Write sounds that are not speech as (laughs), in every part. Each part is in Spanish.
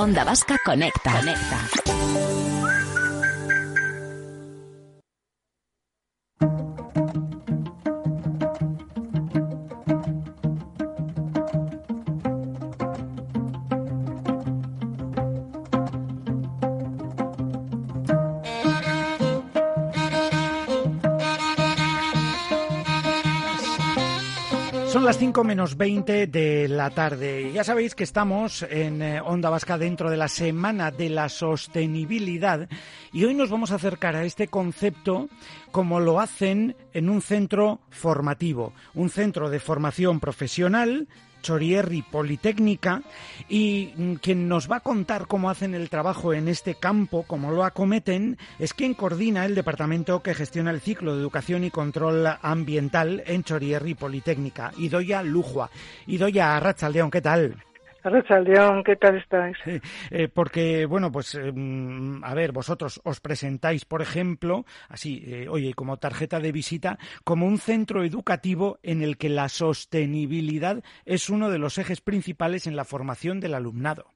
Onda Vasca Conecta. Conecta. Son las 5 menos 20 de la tarde. Ya sabéis que estamos en eh, Onda Vasca dentro de la Semana de la Sostenibilidad y hoy nos vamos a acercar a este concepto como lo hacen en un centro formativo, un centro de formación profesional Chorierri Politécnica y mm, quien nos va a contar cómo hacen el trabajo en este campo, cómo lo acometen, es quien coordina el departamento que gestiona el ciclo de educación y control ambiental en Chorierri Politécnica, Idoya Lujua. Idoya Arrachaldeón, ¿qué tal? León, ¿qué tal estáis? Eh, porque, bueno, pues, em, a ver, vosotros os presentáis, por ejemplo, así, eh, oye, como tarjeta de visita, como un centro educativo en el que la sostenibilidad es uno de los ejes principales en la formación del alumnado.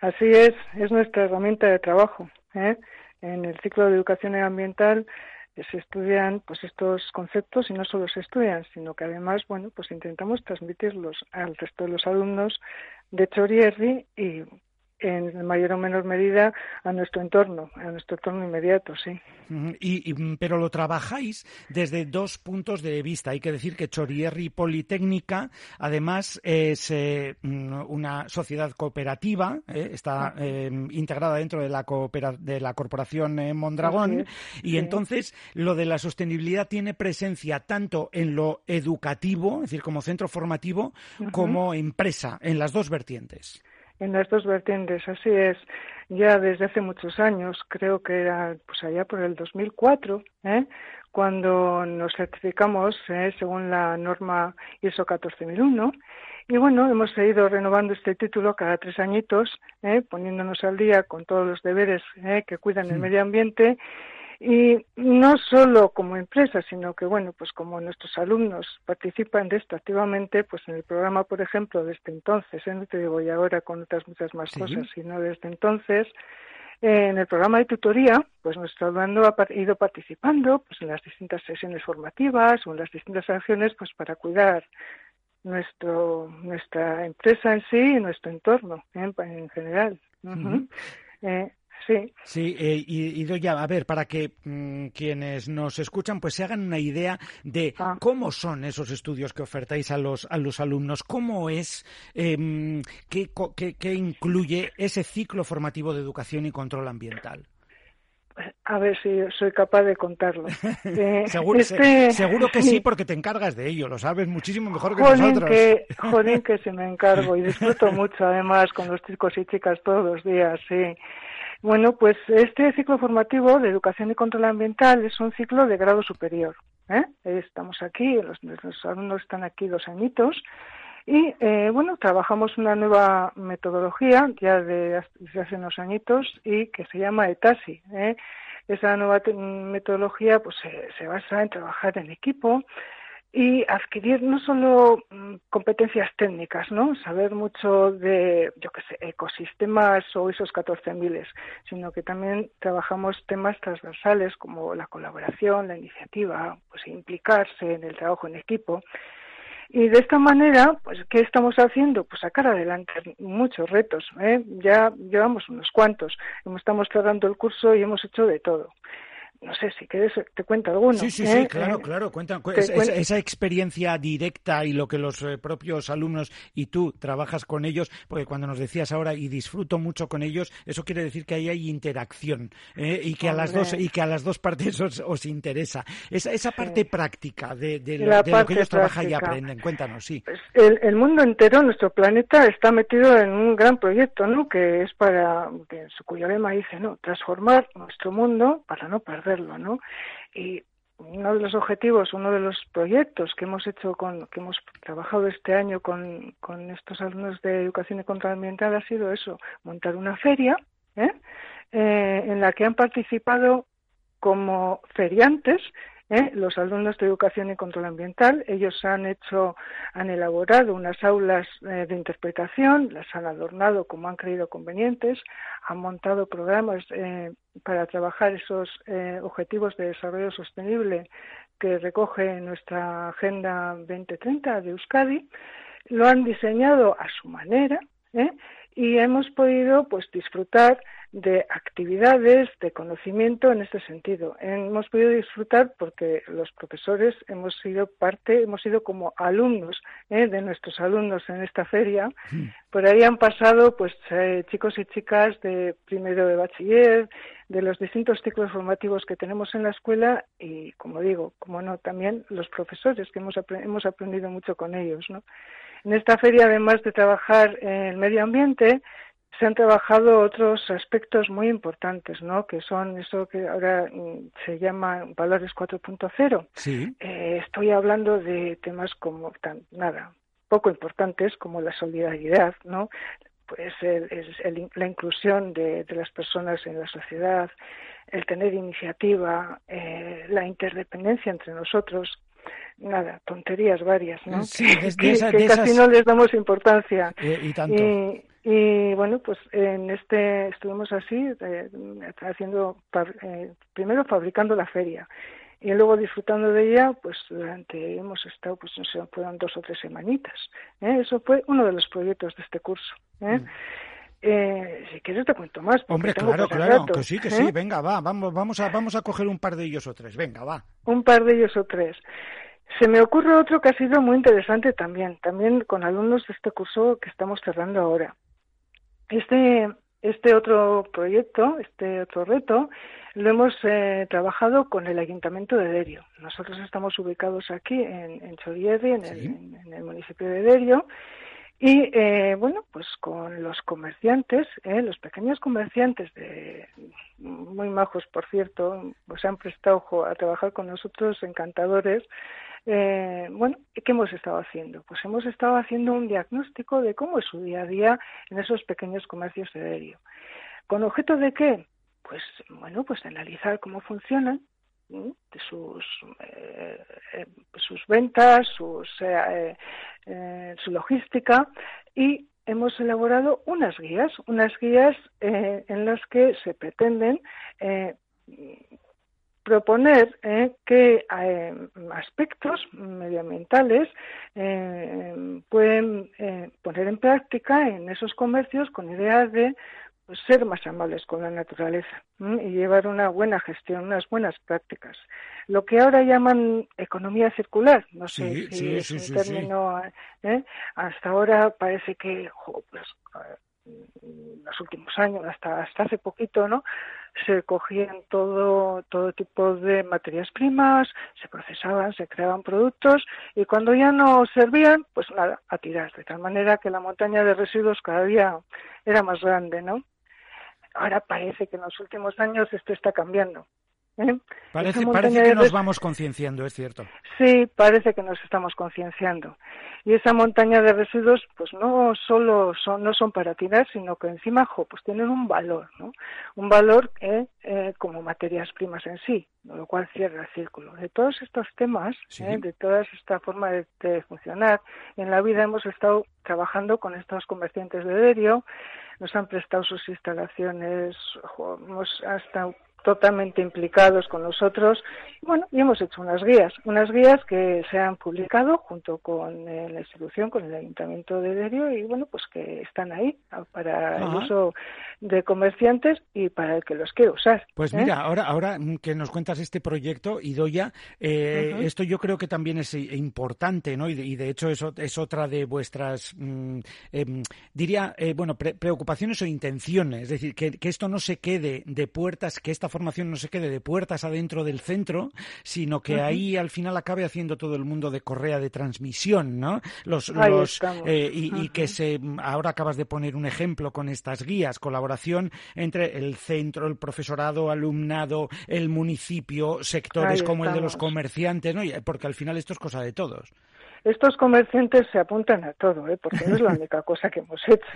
Así es, es nuestra herramienta de trabajo. ¿eh? En el ciclo de educación ambiental se estudian pues estos conceptos y no solo se estudian, sino que además, bueno, pues intentamos transmitirlos al resto de los alumnos de Chorierri y en mayor o menor medida a nuestro entorno, a nuestro entorno inmediato, sí. Y, pero lo trabajáis desde dos puntos de vista. Hay que decir que Chorierri Politécnica, además, es eh, mm, una sociedad cooperativa, eh, está eh, integrada dentro de la, de la corporación Mondragón, y entonces lo de la sostenibilidad tiene presencia tanto en lo educativo, es decir, como centro formativo, como empresa, en las dos vertientes en las dos vertientes, así es. Ya desde hace muchos años, creo que era pues allá por el 2004, ¿eh? cuando nos certificamos ¿eh? según la norma ISO 14001. Y bueno, hemos ido renovando este título cada tres añitos, ¿eh? poniéndonos al día con todos los deberes ¿eh? que cuidan el medio ambiente y no solo como empresa, sino que, bueno, pues como nuestros alumnos participan de esto activamente, pues en el programa, por ejemplo, desde entonces, ¿eh? no te digo y ahora con otras muchas más cosas, sino desde entonces, en el programa de tutoría, pues nuestro alumno ha ido participando pues en las distintas sesiones formativas o en las distintas acciones pues para cuidar nuestro nuestra empresa en sí y nuestro entorno ¿eh? en general. Sí. Sí, eh, y, y a ver, para que mm, quienes nos escuchan pues se hagan una idea de ah. cómo son esos estudios que ofertáis a los, a los alumnos, cómo es, eh, qué, qué, incluye ese ciclo formativo de educación y control ambiental. A ver si soy capaz de contarlo. (laughs) Eh, este seguro, que sí, (laughs) porque te encargas de ello, lo sabes muchísimo mejor que nosotros. Que, (laughs) joder, que se me encargo y disfruto mucho además con los chicos y chicas todos los días, sí. Bueno, pues este ciclo formativo de educación y control ambiental es un ciclo de grado superior. ¿eh? Estamos aquí, los, alumnos están aquí dos añitos y eh, bueno, trabajamos una nueva metodología ya de, desde hace unos añitos y que se llama ETASI. ¿eh? Esa nueva metodología pues se basa en trabajar en equipo, y adquirir no solo mm, competencias técnicas, ¿no? Saber mucho de, yo qué sé, ecosistemas o esos 14.000, sino que también trabajamos temas transversales como la colaboración, la iniciativa, pues implicarse en el trabajo en equipo. Y de esta manera, pues, ¿qué estamos haciendo? Pues sacar adelante muchos retos. ¿eh? Ya llevamos unos cuantos. Estamos cerrando el curso y hemos hecho de todo no sé si quieres te cuento alguno. Sí, sí, sí, ¿eh? claro, eh, claro, cuenta, esa, experiencia directa y lo que los eh, propios alumnos y tú trabajas con ellos, porque cuando nos decías ahora y disfruto mucho con ellos, eso quiere decir que ahí hay interacción y que a las dos y que a las dos partes os, interesa. Esa, esa parte práctica de, lo, que ellos trabajan y aprenden, cuéntanos, sí. Pues el, el, mundo entero, nuestro planeta, está metido en un gran proyecto, ¿no? Que es para, que su cuyo lema dice, ¿no? Transformar nuestro mundo para no perder Y uno de los objetivos, uno de los proyectos que hemos hecho con, que hemos trabajado este año con, con estos alumnos de educación y control ambiental ha sido eso, montar una feria, ¿eh? Eh, en la que han participado como feriantes ¿eh? los alumnos de educación y control ambiental. Ellos han hecho, han elaborado unas aulas eh, de interpretación, las han adornado como han creído convenientes, han montado programas eh, para trabajar esos objetivos de desarrollo sostenible que recoge nuestra Agenda 2030 de Euskadi. Lo han diseñado a su manera y hemos podido pues disfrutar de actividades de conocimiento en este sentido. Hemos podido disfrutar porque los profesores hemos sido parte, hemos sido como alumnos ¿eh? de nuestros alumnos en esta feria. Hmm. Por ahí han pasado pues eh, chicos y chicas de primero de bachiller, de los distintos ciclos formativos que tenemos en la escuela y, como digo, como no, también los profesores que hemos, hemos aprendido mucho con ellos, ¿no? En esta feria, además de trabajar en el medio ambiente, se han trabajado otros aspectos muy importantes, ¿no? Que son eso que ahora mm, se llama valores 4.0. Sí. Eh, estoy hablando de temas como tan, nada poco importantes como la solidaridad, ¿no? Pues la inclusión de, las personas en la sociedad, el tener iniciativa, eh, la interdependencia entre nosotros, nada, tonterías varias, ¿no? Sí, que, casi no les damos importancia. Eh, y tanto. Y bueno, pues en este estuvimos así, eh, haciendo, eh, primero fabricando la feria y luego disfrutando de ella, pues durante, hemos estado, pues no sé, fueron dos o tres semanitas. ¿eh? Eso fue uno de los proyectos de este curso. ¿eh? Mm. Eh, si quieres te cuento más. Hombre, claro, claro, que sí, que sí, venga, va, vamos, vamos a, vamos a coger un par de ellos o tres, venga, va. Un par de ellos o tres. Se me ocurre otro que ha sido muy interesante también, también con alumnos de este curso que estamos cerrando ahora. Este, este otro proyecto, este otro reto, lo hemos eh, trabajado con el Ayuntamiento de Derio. Nosotros estamos ubicados aquí en, en Chorierri, en, el, municipio de Derio, y eh, bueno, pues con los comerciantes, eh, los pequeños comerciantes, de, muy majos por cierto, pues han prestado ojo a trabajar con nosotros, encantadores, eh, bueno, ¿qué hemos estado haciendo? Pues hemos estado haciendo un diagnóstico de cómo es su día a día en esos pequeños comercios de Derio. ¿Con objeto de qué? Pues, bueno, pues analizar cómo funcionan, de sus, eh, eh, sus ventas, sus, su logística y hemos elaborado unas guías, unas guías en las que se pretenden proponer eh, qué eh, aspectos medioambientales eh, pueden poner en práctica en esos comercios con ideas de pues, ser más amables con la naturaleza y llevar una buena gestión, unas buenas prácticas. Lo que ahora llaman economía circular, no sé si es un término, hasta ahora parece que pues, en los últimos años, hasta, hasta hace poquito, ¿no? Se cogían todo, todo tipo de materias primas, se procesaban, se creaban productos y cuando ya no servían, pues nada, a tirar, de tal manera que la montaña de residuos cada día era más grande, ¿no? Ahora parece que en los últimos años esto está cambiando. ¿Eh? (laughs) Parece, parece que nos vamos concienciando, es cierto. Sí, parece que nos estamos concienciando. Y esa montaña de residuos, pues no solo son, no son para tirar, sino que encima, jo, pues tienen un valor, ¿no? Un valor eh, como materias primas en sí, lo cual cierra el círculo. De todos estos temas, ¿eh? de toda esta forma de, funcionar, en la vida hemos estado trabajando con estos comerciantes de Derio, nos han prestado sus instalaciones, hemos hasta totalmente implicados con nosotros. Bueno, y hemos hecho unas guías, unas guías que se han publicado junto con eh, la institución, con el Ayuntamiento de Derio, y bueno, pues que están ahí para el uso de comerciantes y para el que los quiere usar. Pues ¿eh? mira, ahora, ahora que nos cuentas este proyecto, Idoya, eh, esto yo creo que también es importante, ¿no? Y de, hecho es, es, otra de vuestras, mm, em, diría, bueno, preocupaciones o intenciones, es decir, que, que esto no se quede de puertas, que esta formación no se quede de puertas adentro del centro, sino que ahí al final acabe haciendo todo el mundo de correa de transmisión, ¿no? Los, los eh, y, que se ahora acabas de poner un ejemplo con estas guías, colaboración entre el centro, el profesorado, alumnado, el municipio, sectores como el de los comerciantes, ¿no? Porque al final esto es cosa de todos. Estos comerciantes se apuntan a todo, ¿eh? porque no es la (laughs) única cosa que hemos hecho.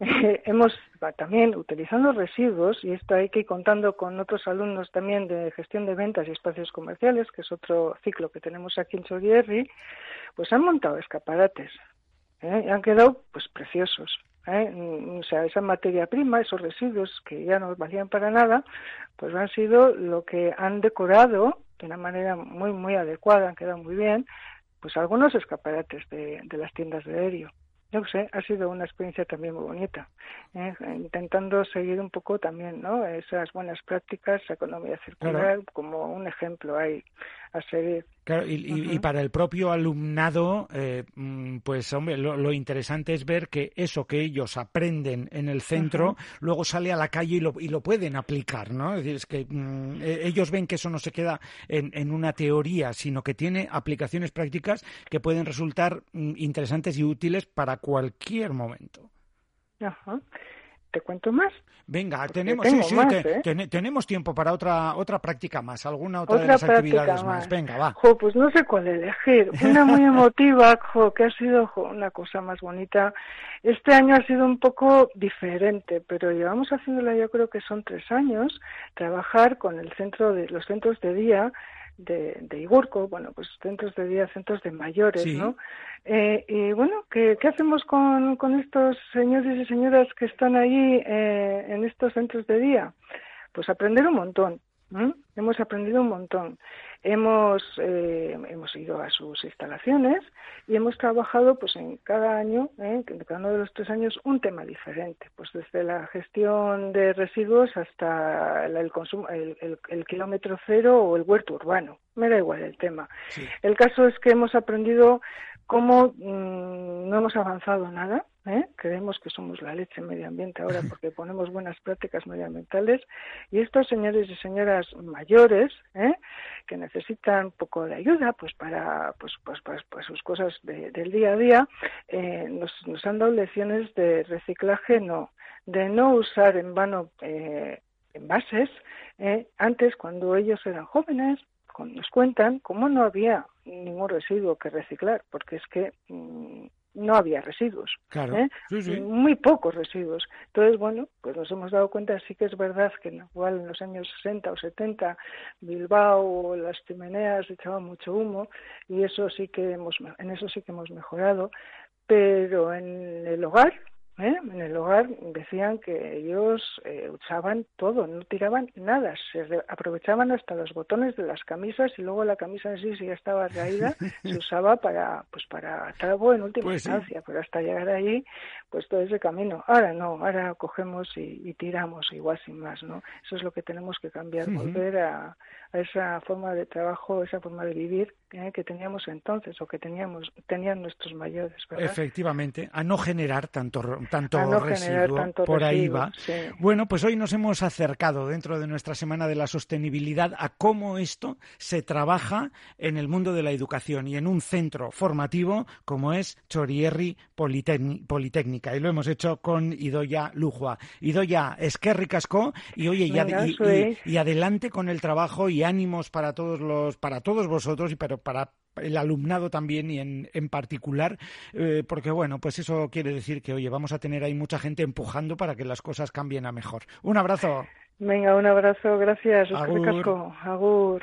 ¿eh? (laughs) hemos también utilizando residuos, y esto hay que ir contando con otros alumnos también de gestión de ventas y espacios comerciales, que es otro ciclo que tenemos aquí en Chorierri, pues han montado escaparates. ¿eh? Y han quedado pues preciosos. ¿eh? O sea, esa materia prima, esos residuos que ya no valían para nada, pues han sido lo que han decorado de una manera muy, muy adecuada, han quedado muy bien, pues algunos escaparates de, de las tiendas de aéreo. Yo sé, ha sido una experiencia también muy bonita, ¿eh? intentando seguir un poco también ¿no? esas buenas prácticas, economía circular, como un ejemplo ahí a seguir. Claro, y, para el propio alumnado, eh, mm, pues hombre, lo, interesante es ver que eso que ellos aprenden en el centro, luego sale a la calle y lo, y lo pueden aplicar, ¿no? Es decir, es que mm, e, ellos ven que eso no se queda en, en, una teoría, sino que tiene aplicaciones prácticas que pueden resultar mm, interesantes y útiles para cualquier momento. Ajá. ¿Te cuento más? Venga, tenemos, ¿eh? tenemos tiempo para otra otra práctica más, alguna otra, de las actividades más. Venga, va. pues no sé cuál elegir. Una muy (laughs) emotiva, que ha sido una cosa más bonita. Este año ha sido un poco diferente, pero llevamos haciéndola yo creo que son tres años, trabajar con el centro de los centros de día de, de Igurco, bueno, pues centros de día, centros de mayores, ¿no? Eh, y bueno, ¿qué, ¿qué, hacemos con, con estos señores y señoras que están ahí eh, en estos centros de día? Pues aprender un montón. Hemos aprendido un montón. Hemos, eh, hemos ido a sus instalaciones y hemos trabajado pues en cada año, ¿eh? en cada uno de los tres años, un tema diferente, pues desde la gestión de residuos hasta el, consumo, el, el, kilómetro cero o el huerto urbano. Me da igual el tema. El caso es que hemos aprendido cómo mm, no hemos avanzado nada, ¿eh? creemos que somos la leche en medio ambiente ahora porque (laughs) ponemos buenas prácticas medioambientales y estos señores y señoras mayores ¿eh? que necesitan un poco de ayuda pues para pues pues pues, pues sus cosas del día a día eh, nos, nos han dado lecciones de reciclaje no de no usar en vano eh, envases ¿eh? antes cuando ellos eran jóvenes nos cuentan cómo no había ningún residuo que reciclar porque es que mm, no había residuos, ¿eh? muy pocos residuos. Entonces, bueno, pues nos hemos dado cuenta, sí que es verdad que igual en los años 60 o 70 Bilbao o las chimeneas echaban mucho humo y eso sí que hemos, en eso sí que hemos mejorado, pero en el hogar ¿eh? En el hogar decían que ellos eh, usaban todo, no tiraban nada, se aprovechaban hasta los botones de las camisas y luego la camisa en sí, si ya estaba raída, (laughs) se usaba para, pues para trago en última pues instancia, pero hasta llegar allí, pues todo ese camino. Ahora no, ahora cogemos y, tiramos igual sin más, ¿no? Eso es lo que tenemos que cambiar, volver a, a esa forma de trabajo, esa forma de vivir ¿eh? que teníamos entonces o que teníamos tenían nuestros mayores. ¿verdad? Efectivamente, a no generar tanto tanto residuo. por ahí va. Bueno, pues hoy nos hemos acercado dentro de nuestra semana de la sostenibilidad a cómo esto se trabaja en el mundo de la educación y en un centro formativo como es Chorierri Politécnica y lo hemos hecho con Idoya Lujua. Idoya, Esquerri Casco y oye, y, y, adelante con el trabajo y ánimos para todos los para todos vosotros y pero para el alumnado también y en, en particular, eh, porque bueno, pues eso quiere decir que, oye, vamos a tener ahí mucha gente empujando para que las cosas cambien a mejor. Un abrazo. Venga, un abrazo, gracias. Agur. Agur.